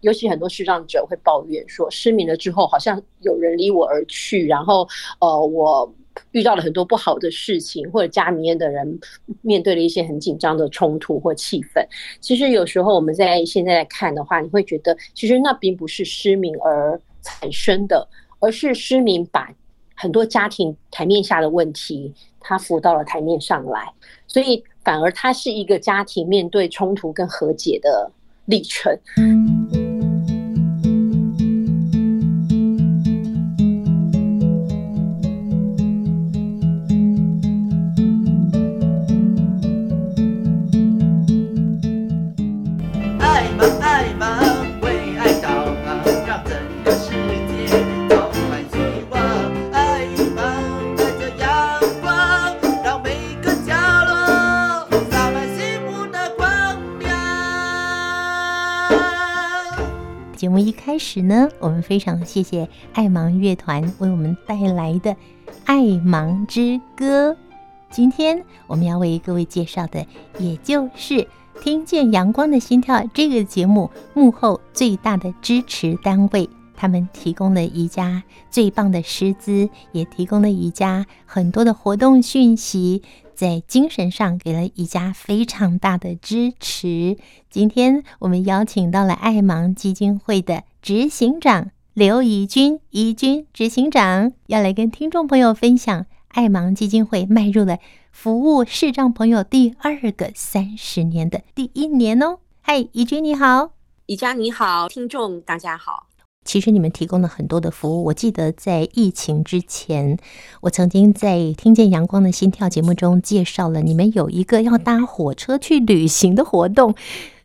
尤其很多视障者会抱怨说，失明了之后好像有人离我而去，然后呃，我遇到了很多不好的事情，或者家里面的人面对了一些很紧张的冲突或气氛。其实有时候我们在现在来看的话，你会觉得其实那并不是失明而产生的，而是失明把很多家庭台面下的问题，他浮到了台面上来，所以反而它是一个家庭面对冲突跟和解的历程。节呢，我们非常谢谢爱芒乐团为我们带来的《爱芒之歌》。今天我们要为各位介绍的，也就是《听见阳光的心跳》这个节目幕后最大的支持单位。他们提供了宜家最棒的师资，也提供了宜家很多的活动讯息。在精神上给了宜家非常大的支持。今天我们邀请到了爱芒基金会的执行长刘怡君，怡君执行长要来跟听众朋友分享爱盲基金会迈入了服务视障朋友第二个三十年的第一年哦。嗨，怡君你好，宜家你好，听众大家好。其实你们提供了很多的服务。我记得在疫情之前，我曾经在《听见阳光的心跳》节目中介绍了你们有一个要搭火车去旅行的活动。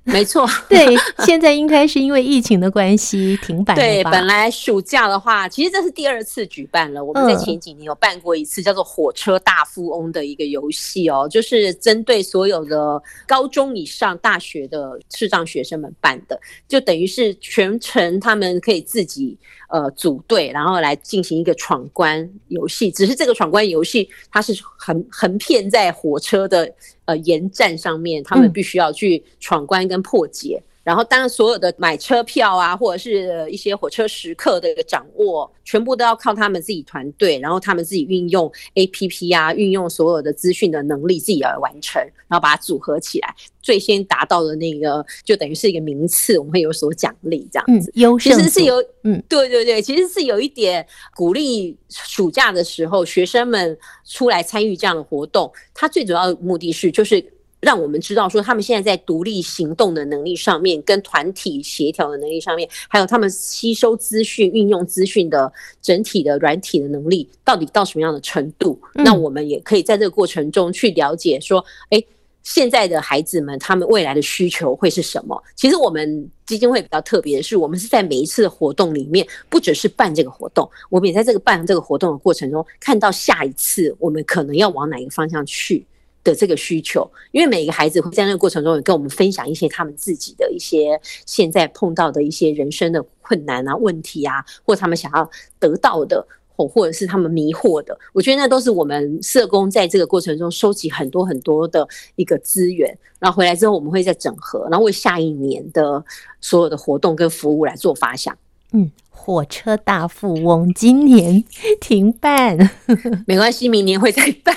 没错，对，现在应该是因为疫情的关系停摆了。对，本来暑假的话，其实这是第二次举办了。我们在前几年有办过一次叫做“火车大富翁”的一个游戏哦，就是针对所有的高中以上大学的视障学生们办的，就等于是全程他们可以自己呃组队，然后来进行一个闯关游戏。只是这个闯关游戏它是横横片在火车的。呃，沿战上面，他们必须要去闯关跟破解。嗯然后，当然，所有的买车票啊，或者是一些火车时刻的一个掌握，全部都要靠他们自己团队，然后他们自己运用 APP 啊，运用所有的资讯的能力，自己来完成，然后把它组合起来，最先达到的那个，就等于是一个名次，我们会有所奖励，这样子。嗯，优胜。其实是有，嗯，对对对，其实是有一点鼓励暑假的时候学生们出来参与这样的活动，它最主要的目的是就是。让我们知道说，他们现在在独立行动的能力上面，跟团体协调的能力上面，还有他们吸收资讯、运用资讯的整体的软体的能力，到底到什么样的程度？嗯、那我们也可以在这个过程中去了解说，哎，现在的孩子们他们未来的需求会是什么？其实我们基金会比较特别的是，我们是在每一次的活动里面，不只是办这个活动，我们也在这个办这个活动的过程中，看到下一次我们可能要往哪一个方向去。的这个需求，因为每个孩子会在那个过程中也跟我们分享一些他们自己的一些现在碰到的一些人生的困难啊、问题啊，或他们想要得到的，或或者是他们迷惑的。我觉得那都是我们社工在这个过程中收集很多很多的一个资源，然后回来之后我们会再整合，然后为下一年的所有的活动跟服务来做发想。嗯。火车大富翁今年停办，没关系，明年会再办。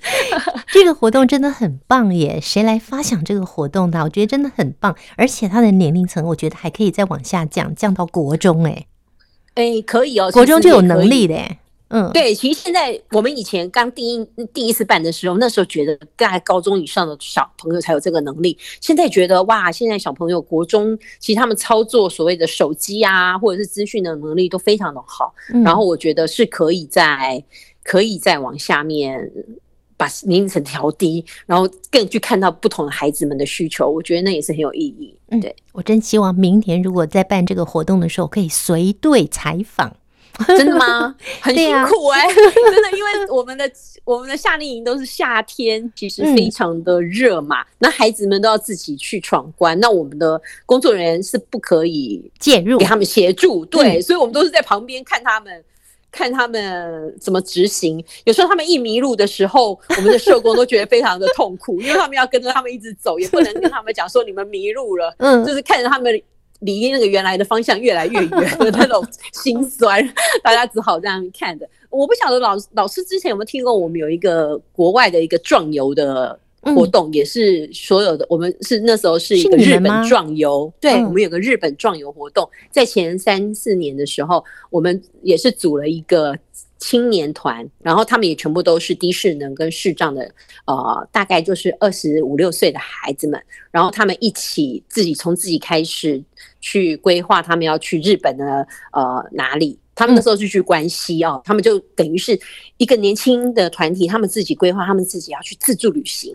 这个活动真的很棒耶！谁来发想这个活动的？我觉得真的很棒，而且它的年龄层，我觉得还可以再往下降，降到国中。哎，哎，可以哦，国中就有能力的。嗯，对，其实现在我们以前刚第一第一次办的时候，那时候觉得大概高中以上的小朋友才有这个能力。现在觉得哇，现在小朋友国中其实他们操作所谓的手机啊，或者是资讯的能力都非常的好。嗯、然后我觉得是可以在可以再往下面把年龄层调低，然后更去看到不同的孩子们的需求。我觉得那也是很有意义。对、嗯、我真希望明年如果在办这个活动的时候，可以随队采访。真的吗？很辛苦哎、欸，真的，因为我们的我们的夏令营都是夏天，其实非常的热嘛。嗯、那孩子们都要自己去闯关，那我们的工作人员是不可以介入给他们协助。对，嗯、所以我们都是在旁边看他们，看他们怎么执行。有时候他们一迷路的时候，我们的社工都觉得非常的痛苦，因为他们要跟着他们一直走，也不能跟他们讲说你们迷路了。嗯，就是看着他们。离那个原来的方向越来越远的那种心酸，大家只好这样看的。我不晓得老老师之前有没有听过，我们有一个国外的一个壮游的活动，也是所有的我们是那时候是一个日本壮游，对，我们有个日本壮游活动，在前三四年的时候，我们也是组了一个。青年团，然后他们也全部都是低识能跟视障的，呃，大概就是二十五六岁的孩子们，然后他们一起自己从自己开始去规划，他们要去日本的呃哪里？他们那时候是去关西哦，他们就等于是一个年轻的团体，他们自己规划，他们自己要去自助旅行。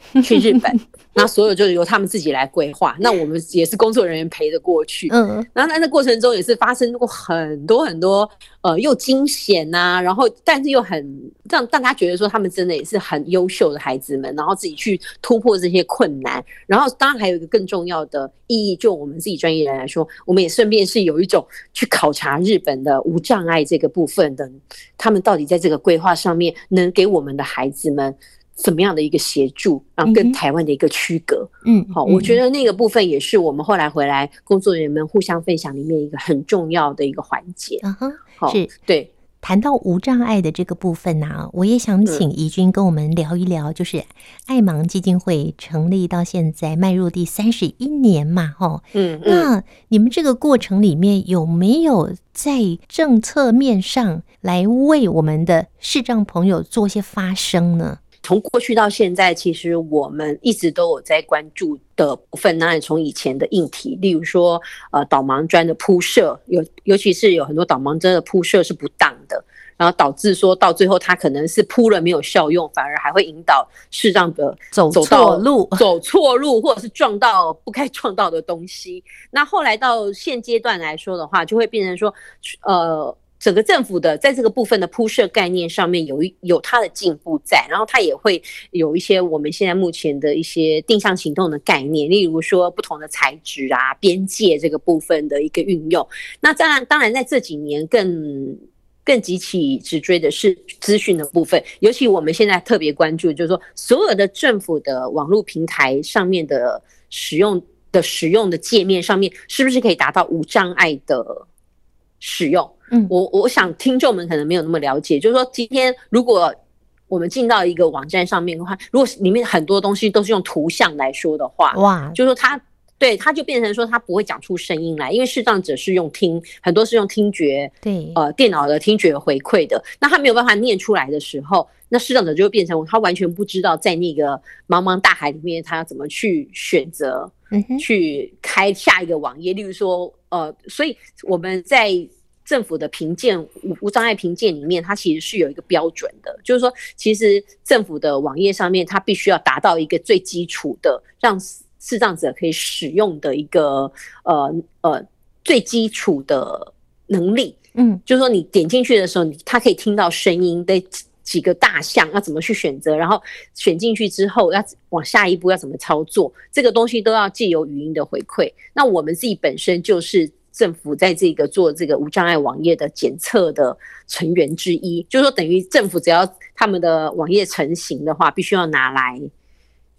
去日本，那所有就是由他们自己来规划。那我们也是工作人员陪着过去。嗯，然后在那过程中也是发生过很多很多呃又惊险呐，然后但是又很让大家觉得说他们真的也是很优秀的孩子们，然后自己去突破这些困难。然后当然还有一个更重要的意义，就我们自己专业人来说，我们也顺便是有一种去考察日本的无障碍这个部分的，他们到底在这个规划上面能给我们的孩子们。怎么样的一个协助，然后跟台湾的一个区隔，嗯，好，我觉得那个部分也是我们后来回来工作人员们互相分享里面一个很重要的一个环节。嗯哼，好，是对。谈到无障碍的这个部分呢、啊，我也想请怡君跟我们聊一聊，就是爱盲基金会成立到现在迈入第三十一年嘛，哈，嗯，那你们这个过程里面有没有在政策面上来为我们的视障朋友做些发声呢？从过去到现在，其实我们一直都有在关注的部分。那从以前的硬体，例如说，呃，导盲砖的铺设，尤尤其是有很多导盲砖的铺设是不当的，然后导致说到最后，它可能是铺了没有效用，反而还会引导视障的走错路，走错路，或者是撞到不该 撞到的东西。那后来到现阶段来说的话，就会变成说，呃。整个政府的在这个部分的铺设概念上面有一有它的进步在，然后它也会有一些我们现在目前的一些定向行动的概念，例如说不同的材质啊、边界这个部分的一个运用。那当然，当然在这几年更更急起直追的是资讯的部分，尤其我们现在特别关注，就是说所有的政府的网络平台上面的使用的使用的界面上面，是不是可以达到无障碍的使用？嗯，我我想听众们可能没有那么了解，就是说今天如果我们进到一个网站上面的话，如果里面很多东西都是用图像来说的话，哇，就是说它对它就变成说它不会讲出声音来，因为视障者是用听，很多是用听觉，对，呃，电脑的听觉回馈的，那他没有办法念出来的时候，那视障者就会变成他完全不知道在那个茫茫大海里面他要怎么去选择，嗯，去开下一个网页，例如说，呃，所以我们在。政府的评鉴无无障碍评鉴里面，它其实是有一个标准的，就是说，其实政府的网页上面，它必须要达到一个最基础的，让视障者可以使用的一个呃呃最基础的能力。嗯，就是说你点进去的时候，你它可以听到声音的几个大项要怎么去选择，然后选进去之后要往下一步要怎么操作，这个东西都要借由语音的回馈。那我们自己本身就是。政府在这个做这个无障碍网页的检测的成员之一，就是说等于政府只要他们的网页成型的话，必须要拿来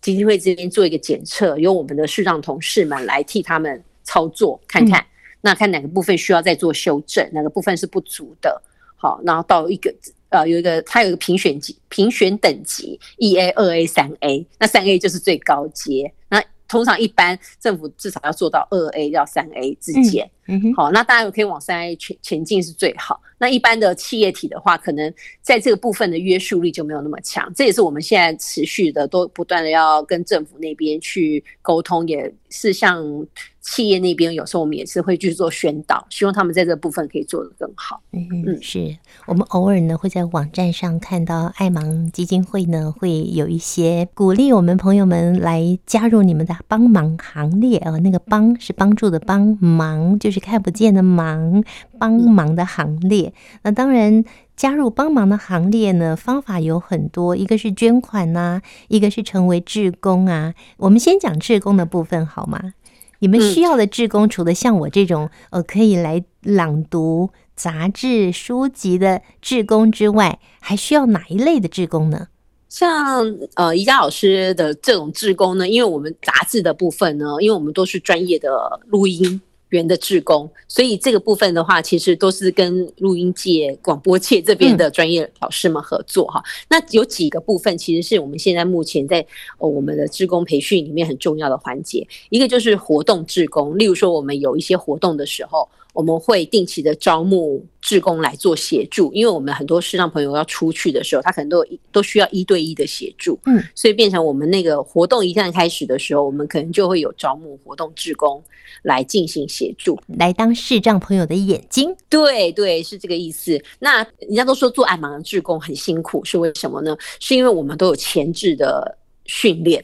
基金会这边做一个检测，由我们的视障同事们来替他们操作，看看那看哪个部分需要再做修正，哪个部分是不足的。好，然后到一个呃有一个它有一个评选级评选等级，一 A、二 A、三 A，那三 A 就是最高阶。那通常一般政府至少要做到二 A 到三 A 之间，嗯，好，那当然可以往三 A 前前进是最好。那一般的企业体的话，可能在这个部分的约束力就没有那么强。这也是我们现在持续的都不断的要跟政府那边去沟通，也是像。企业那边有时候我们也是会去做宣导，希望他们在这个部分可以做得更好。嗯嗯，是我们偶尔呢会在网站上看到爱盲基金会呢会有一些鼓励我们朋友们来加入你们的帮忙行列啊，那个帮是帮助的帮忙，就是看不见的忙，帮忙的行列。那当然加入帮忙的行列呢，方法有很多，一个是捐款呐、一个是成为志工啊。我们先讲志工的部分好吗？你们需要的志工，除了像我这种呃可以来朗读杂志书籍的志工之外，还需要哪一类的志工呢？像呃宜家老师的这种志工呢，因为我们杂志的部分呢，因为我们都是专业的录音员的志工，所以这个部分的话，其实都是跟录音界、广播界这边的专业老师们合作哈。嗯、那有几个部分，其实是我们现在目前在我们的志工培训里面很重要的环节。一个就是活动志工，例如说我们有一些活动的时候。我们会定期的招募志工来做协助，因为我们很多视障朋友要出去的时候，他可能都都需要一对一的协助，嗯，所以变成我们那个活动一旦开始的时候，我们可能就会有招募活动志工来进行协助，来当视障朋友的眼睛。对对，是这个意思。那人家都说做爱盲的志工很辛苦，是为什么呢？是因为我们都有前置的训练。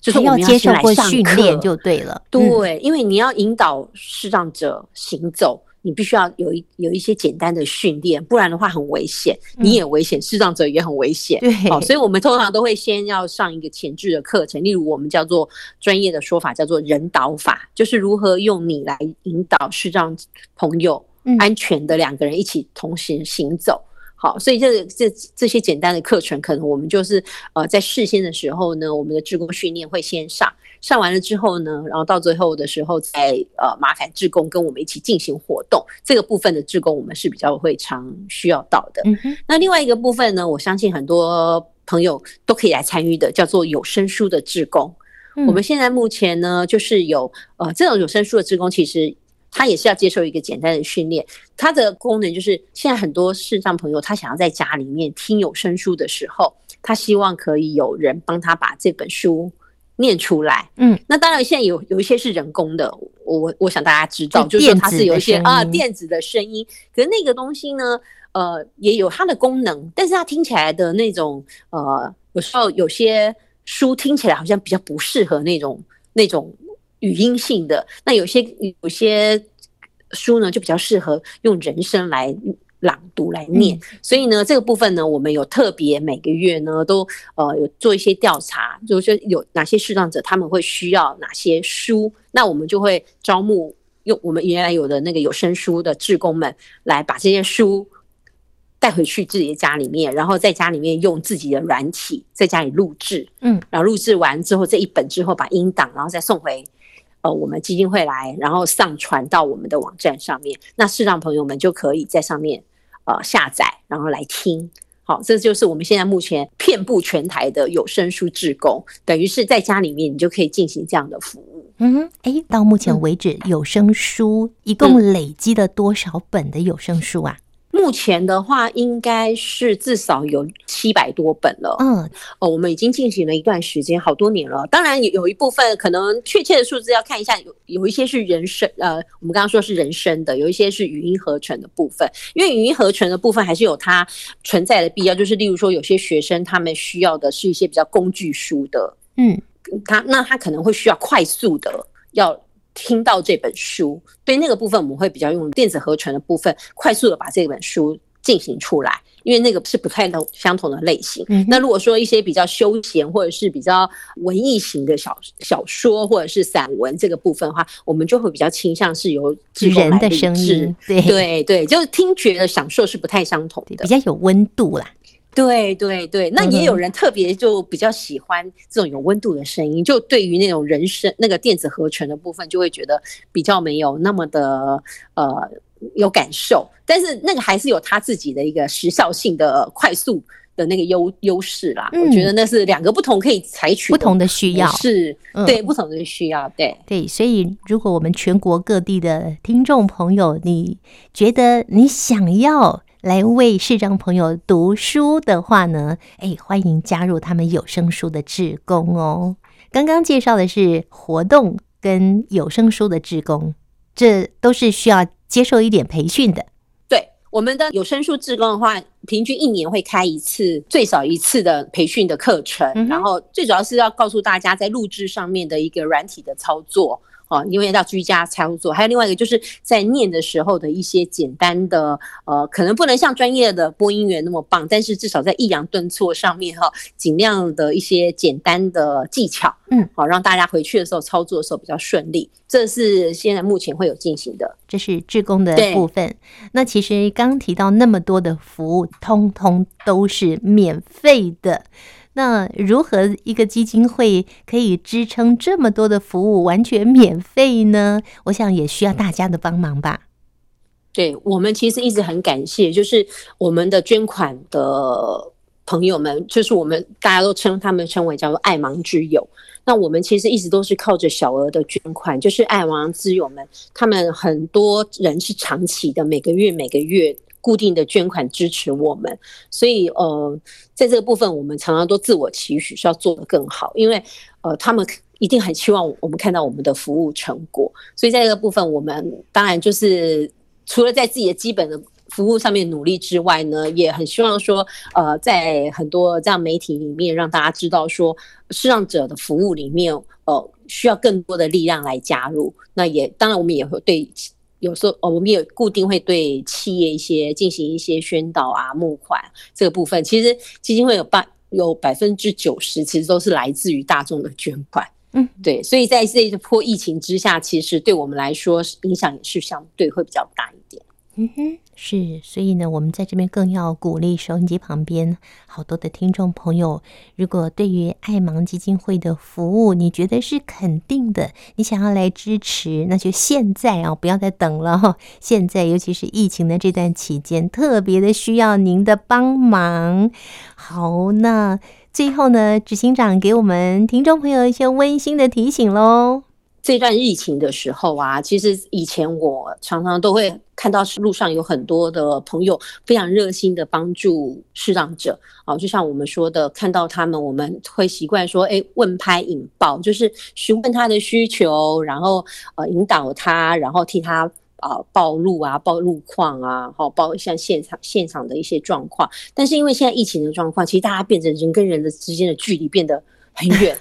就是要接受过训练就对了，对，因为你要引导视障者行走，你必须要有一有一些简单的训练，不然的话很危险，你也危险，视障者也很危险。对，好，所以我们通常都会先要上一个前置的课程，例如我们叫做专业的说法叫做人导法，就是如何用你来引导视障朋友安全的两个人一起同行行走。好，所以这这这些简单的课程，可能我们就是呃在事先的时候呢，我们的志工训练会先上，上完了之后呢，然后到最后的时候再呃麻烦志工跟我们一起进行活动。这个部分的志工我们是比较会常需要到的。嗯哼。那另外一个部分呢，我相信很多朋友都可以来参与的，叫做有声书的志工。嗯。我们现在目前呢，就是有呃这种有声书的志工，其实。他也是要接受一个简单的训练，它的功能就是现在很多视障朋友，他想要在家里面听有声书的时候，他希望可以有人帮他把这本书念出来。嗯，那当然现在有有一些是人工的，我我想大家知道，就是它是有一些啊电子的声音，可是那个东西呢，呃，也有它的功能，但是它听起来的那种呃，有时候有些书听起来好像比较不适合那种那种。语音性的，那有些有些书呢，就比较适合用人声来朗读来念，嗯、所以呢，这个部分呢，我们有特别每个月呢都呃有做一些调查，就是有哪些视障者他们会需要哪些书，那我们就会招募用我们原来有的那个有声书的志工们来把这些书带回去自己的家里面，然后在家里面用自己的软体在家里录制，嗯，然后录制完之后这一本之后把音档然后再送回。呃，我们基金会来，然后上传到我们的网站上面，那视障朋友们就可以在上面呃下载，然后来听。好，这就是我们现在目前遍布全台的有声书志工，等于是在家里面你就可以进行这样的服务。嗯，哎，到目前为止，有声书一共累积了多少本的有声书啊？目前的话，应该是至少有七百多本了。嗯，哦，我们已经进行了一段时间，好多年了。当然，有有一部分可能确切的数字要看一下，有有一些是人声，呃，我们刚刚说是人声的，有一些是语音合成的部分。因为语音合成的部分还是有它存在的必要，就是例如说，有些学生他们需要的是一些比较工具书的，嗯，他那他可能会需要快速的要。听到这本书，对那个部分我们会比较用电子合成的部分，快速的把这本书进行出来，因为那个是不太同相同的类型。嗯、那如果说一些比较休闲或者是比较文艺型的小小说或者是散文这个部分的话，我们就会比较倾向是由人的声音，对对对，就是听觉的享受是不太相同的，比较有温度啦。对对对，那也有人特别就比较喜欢这种有温度的声音，就对于那种人声那个电子合成的部分，就会觉得比较没有那么的呃有感受。但是那个还是有他自己的一个时效性的快速的那个优优势啦。嗯、我觉得那是两个不同可以采取不同的需要，是对不同的需要。对对，所以如果我们全国各地的听众朋友，你觉得你想要。来为视障朋友读书的话呢，哎，欢迎加入他们有声书的志工哦。刚刚介绍的是活动跟有声书的志工，这都是需要接受一点培训的。对，我们的有声书志工的话，平均一年会开一次，最少一次的培训的课程，嗯、然后最主要是要告诉大家在录制上面的一个软体的操作。哦，因为要居家操作，还有另外一个就是在念的时候的一些简单的，呃，可能不能像专业的播音员那么棒，但是至少在抑扬顿挫上面哈，尽量的一些简单的技巧，嗯，好，让大家回去的时候操作的时候比较顺利。这是现在目前会有进行的，这是志工的部分。那其实刚提到那么多的服务，通通都是免费的。那如何一个基金会可以支撑这么多的服务完全免费呢？我想也需要大家的帮忙吧。对，我们其实一直很感谢，就是我们的捐款的朋友们，就是我们大家都称他们称为叫做爱盲之友。那我们其实一直都是靠着小额的捐款，就是爱盲之友们，他们很多人是长期的，每个月每个月固定的捐款支持我们。所以呃，在这个部分，我们常常都自我期许是要做得更好，因为呃，他们一定很希望我们看到我们的服务成果。所以在这个部分，我们当然就是除了在自己的基本的。服务上面努力之外呢，也很希望说，呃，在很多这样媒体里面，让大家知道说，视障者的服务里面，呃，需要更多的力量来加入。那也当然，我们也会对有时候，哦，我们也固定会对企业一些进行一些宣导啊、募款这个部分。其实基金会有百有百分之九十，其实都是来自于大众的捐款。嗯，对，所以在这一波疫情之下，其实对我们来说影响也是相对会比较大一点。嗯哼，是，所以呢，我们在这边更要鼓励收音机旁边好多的听众朋友，如果对于爱盲基金会的服务，你觉得是肯定的，你想要来支持，那就现在啊，不要再等了哈！现在，尤其是疫情的这段期间，特别的需要您的帮忙。好，那最后呢，执行长给我们听众朋友一些温馨的提醒喽。这段疫情的时候啊，其实以前我常常都会看到路上有很多的朋友非常热心的帮助视障者啊，就像我们说的，看到他们，我们会习惯说，哎，问拍引爆，就是询问他的需求，然后呃引导他，然后替他啊报路啊报路况啊，好报一下现场现场的一些状况。但是因为现在疫情的状况，其实大家变成人跟人的之间的距离变得很远。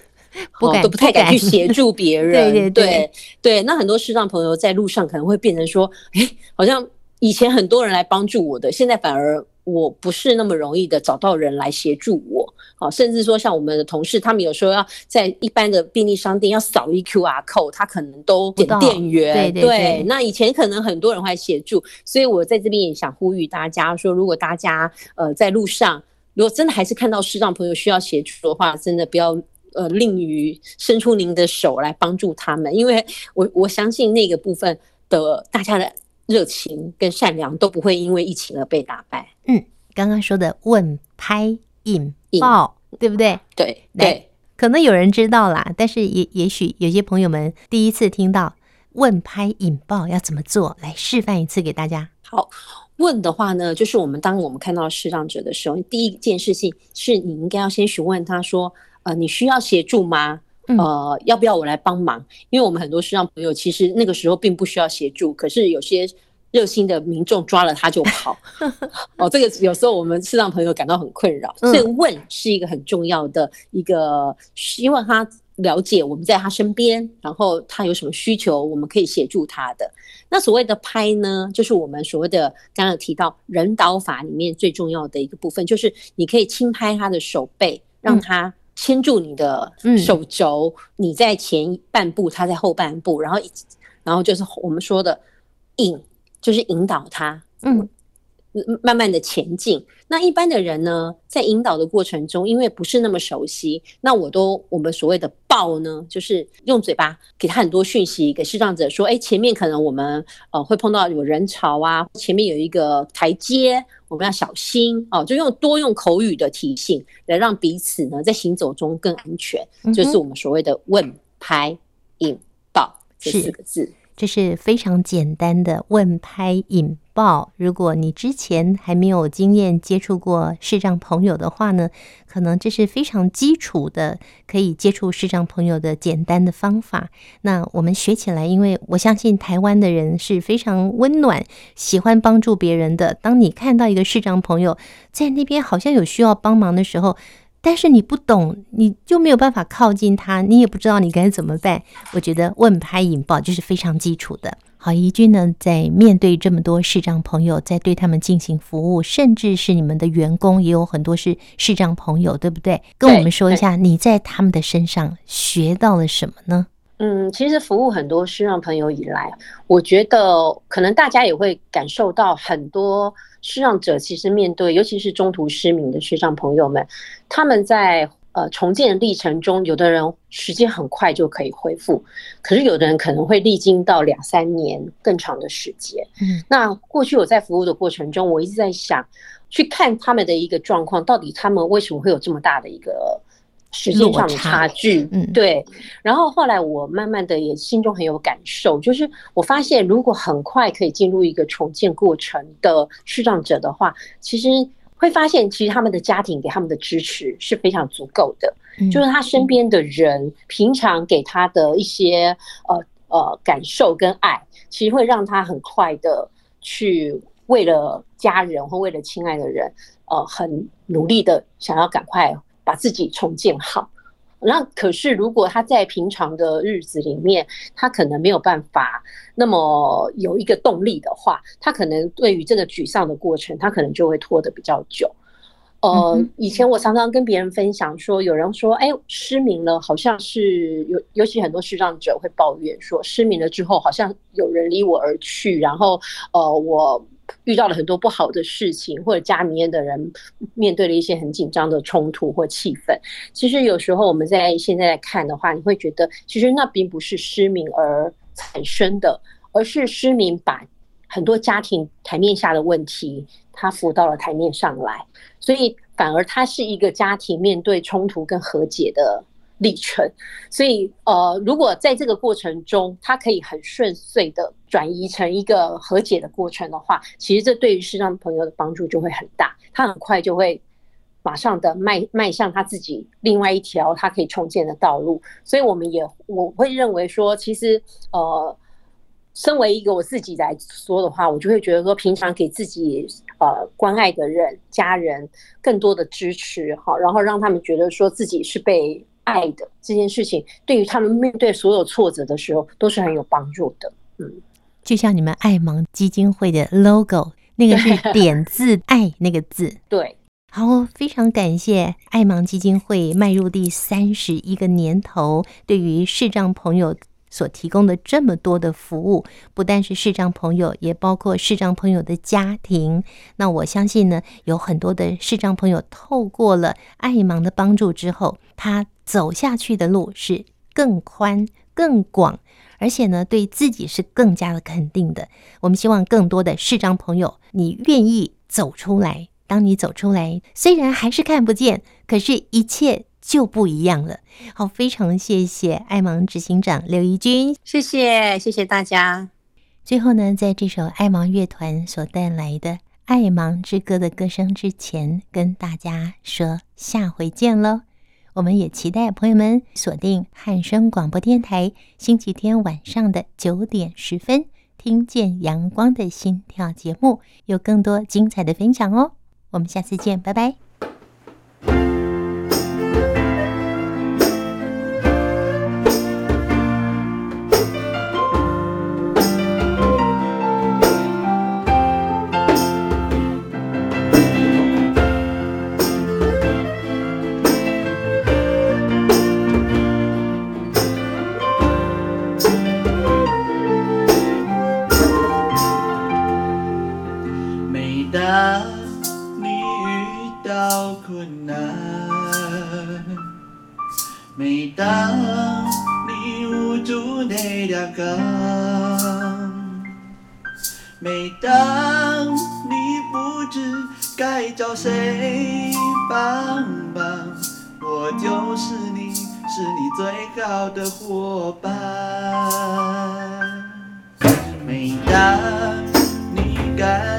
不敢、哦、都不太敢去协助 别人，对对对对，对。那很多视障朋友在路上可能会变成说，哎，好像以前很多人来帮助我的，现在反而我不是那么容易的找到人来协助我。好，甚至说像我们的同事，他们有时候要在一般的便利商店要扫一 QR code，他可能都点店员。对对对，对。那以前可能很多人会协助，所以我在这边也想呼吁大家说，如果大家呃在路上，如果真的还是看到视障朋友需要协助的话，真的不要。呃，吝于伸出您的手来帮助他们，因为我我相信那个部分的大家的热情跟善良都不会因为疫情而被打败。嗯，刚刚说的问拍引爆，对不对？对对，可能有人知道啦，但是也也许有些朋友们第一次听到问拍引爆要怎么做，来示范一次给大家。好，问的话呢，就是我们当我们看到视障者的时候，第一件事情是你应该要先询问他说。呃，你需要协助吗？呃，要不要我来帮忙？因为我们很多视障朋友其实那个时候并不需要协助，可是有些热心的民众抓了他就跑。哦，这个有时候我们视障朋友感到很困扰，所以问是一个很重要的一个，希望他了解我们在他身边，然后他有什么需求，我们可以协助他的。那所谓的拍呢，就是我们所谓的刚刚提到人导法里面最重要的一个部分，就是你可以轻拍他的手背，让他。牵住你的手肘，你在前半步，他在后半步，然后，然后就是我们说的引，就是引导他，嗯，慢慢的前进。那一般的人呢，在引导的过程中，因为不是那么熟悉，那我都我们所谓的报呢，就是用嘴巴给他很多讯息，给视障者说，哎，前面可能我们呃会碰到有人潮啊，前面有一个台阶。我们要小心哦，就用多用口语的提醒来让彼此呢在行走中更安全，嗯、就是我们所谓的问拍引爆这四个字。这是非常简单的问拍引报。如果你之前还没有经验接触过视障朋友的话呢，可能这是非常基础的可以接触视障朋友的简单的方法。那我们学起来，因为我相信台湾的人是非常温暖，喜欢帮助别人的。当你看到一个视障朋友在那边好像有需要帮忙的时候，但是你不懂，你就没有办法靠近他，你也不知道你该怎么办。我觉得问拍引报就是非常基础的。好，怡君呢，在面对这么多视障朋友，在对他们进行服务，甚至是你们的员工也有很多是视障朋友，对不对？跟我们说一下你在他们的身上学到了什么呢？嗯，其实服务很多视障朋友以来，我觉得可能大家也会感受到很多视障者其实面对，尤其是中途失明的视障朋友们，他们在呃重建的历程中，有的人时间很快就可以恢复，可是有的人可能会历经到两三年更长的时间。嗯，那过去我在服务的过程中，我一直在想，去看他们的一个状况，到底他们为什么会有这么大的一个时间上的差距？嗯，对。然后后来我慢慢的也心中很有感受，就是我发现，如果很快可以进入一个重建过程的视障者的话，其实。会发现，其实他们的家庭给他们的支持是非常足够的，嗯、就是他身边的人平常给他的一些呃呃感受跟爱，其实会让他很快的去为了家人或为了亲爱的人，呃，很努力的想要赶快把自己重建好。那可是，如果他在平常的日子里面，他可能没有办法那么有一个动力的话，他可能对于这个沮丧的过程，他可能就会拖得比较久。呃，以前我常常跟别人分享说，有人说，哎，失明了，好像是尤，尤其很多视障者会抱怨说，失明了之后，好像有人离我而去，然后，呃，我。遇到了很多不好的事情，或者家里面的人面对了一些很紧张的冲突或气氛。其实有时候我们在现在来看的话，你会觉得其实那并不是失明而产生的，而是失明把很多家庭台面下的问题，它浮到了台面上来，所以反而它是一个家庭面对冲突跟和解的历程，所以呃，如果在这个过程中，他可以很顺遂的转移成一个和解的过程的话，其实这对于视障朋友的帮助就会很大，他很快就会马上的迈迈向他自己另外一条他可以重建的道路。所以我们也我会认为说，其实呃，身为一个我自己来说的话，我就会觉得说，平常给自己呃关爱的人、家人更多的支持哈，然后让他们觉得说自己是被。爱的这件事情，对于他们面对所有挫折的时候，都是很有帮助的。嗯，就像你们爱盲基金会的 logo，那个是 点字爱那个字。对，好，非常感谢爱盲基金会迈入第三十一个年头，对于视障朋友所提供的这么多的服务，不但是视障朋友，也包括视障朋友的家庭。那我相信呢，有很多的视障朋友透过了爱盲的帮助之后，他走下去的路是更宽、更广，而且呢，对自己是更加的肯定的。我们希望更多的视障朋友，你愿意走出来。当你走出来，虽然还是看不见，可是一切。就不一样了。好，非常谢谢爱盲执行长刘怡君，谢谢谢谢大家。最后呢，在这首爱盲乐团所带来的《爱盲之歌》的歌声之前，跟大家说下回见喽。我们也期待朋友们锁定汉声广播电台，星期天晚上的九点十分，听见阳光的心跳节目，有更多精彩的分享哦。我们下次见，拜拜。每当你无助那两个，每当你不知该找谁帮忙，我就是你，是你最好的伙伴。每当你感